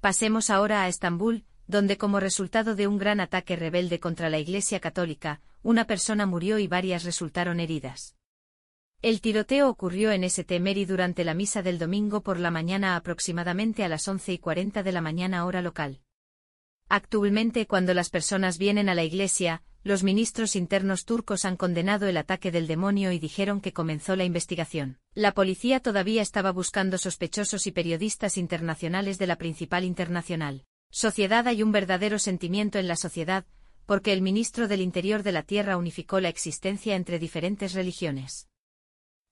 Pasemos ahora a Estambul, donde como resultado de un gran ataque rebelde contra la Iglesia Católica, una persona murió y varias resultaron heridas. El tiroteo ocurrió en St. Durante la misa del domingo por la mañana aproximadamente a las 11 y 40 de la mañana hora local. Actualmente cuando las personas vienen a la iglesia, los ministros internos turcos han condenado el ataque del demonio y dijeron que comenzó la investigación. La policía todavía estaba buscando sospechosos y periodistas internacionales de la principal internacional. Sociedad hay un verdadero sentimiento en la sociedad, porque el ministro del Interior de la Tierra unificó la existencia entre diferentes religiones.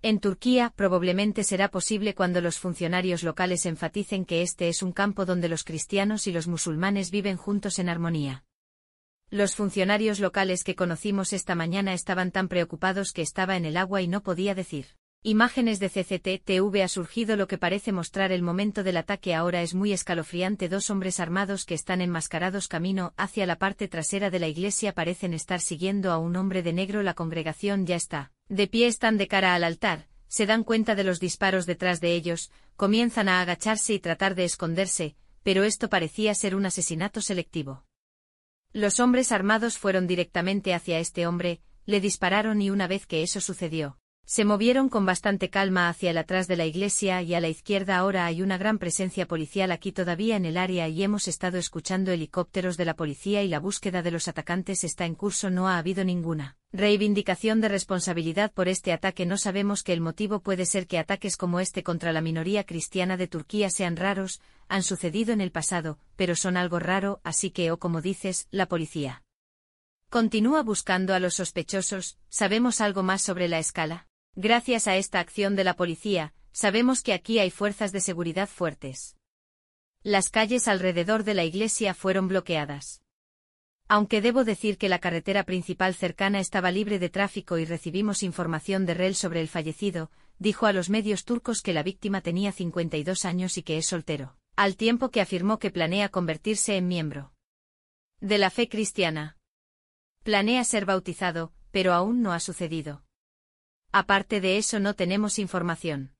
En Turquía probablemente será posible cuando los funcionarios locales enfaticen que este es un campo donde los cristianos y los musulmanes viven juntos en armonía. Los funcionarios locales que conocimos esta mañana estaban tan preocupados que estaba en el agua y no podía decir. Imágenes de CCTV ha surgido lo que parece mostrar el momento del ataque. Ahora es muy escalofriante dos hombres armados que están enmascarados camino hacia la parte trasera de la iglesia parecen estar siguiendo a un hombre de negro. La congregación ya está. De pie están de cara al altar, se dan cuenta de los disparos detrás de ellos, comienzan a agacharse y tratar de esconderse, pero esto parecía ser un asesinato selectivo. Los hombres armados fueron directamente hacia este hombre, le dispararon y una vez que eso sucedió, se movieron con bastante calma hacia el atrás de la iglesia y a la izquierda ahora hay una gran presencia policial aquí todavía en el área y hemos estado escuchando helicópteros de la policía y la búsqueda de los atacantes está en curso no ha habido ninguna reivindicación de responsabilidad por este ataque no sabemos que el motivo puede ser que ataques como este contra la minoría cristiana de Turquía sean raros, han sucedido en el pasado, pero son algo raro, así que o como dices, la policía. Continúa buscando a los sospechosos, ¿sabemos algo más sobre la escala? Gracias a esta acción de la policía, sabemos que aquí hay fuerzas de seguridad fuertes. Las calles alrededor de la iglesia fueron bloqueadas. Aunque debo decir que la carretera principal cercana estaba libre de tráfico y recibimos información de Rel sobre el fallecido, dijo a los medios turcos que la víctima tenía 52 años y que es soltero, al tiempo que afirmó que planea convertirse en miembro de la fe cristiana. Planea ser bautizado, pero aún no ha sucedido. Aparte de eso no tenemos información.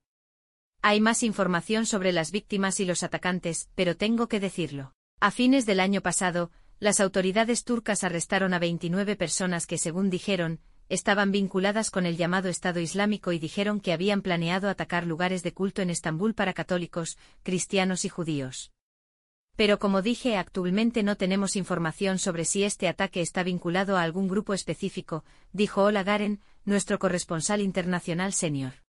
Hay más información sobre las víctimas y los atacantes, pero tengo que decirlo. A fines del año pasado, las autoridades turcas arrestaron a 29 personas que, según dijeron, estaban vinculadas con el llamado Estado Islámico y dijeron que habían planeado atacar lugares de culto en Estambul para católicos, cristianos y judíos. Pero como dije, actualmente no tenemos información sobre si este ataque está vinculado a algún grupo específico, dijo Ola Garen, nuestro corresponsal internacional senior.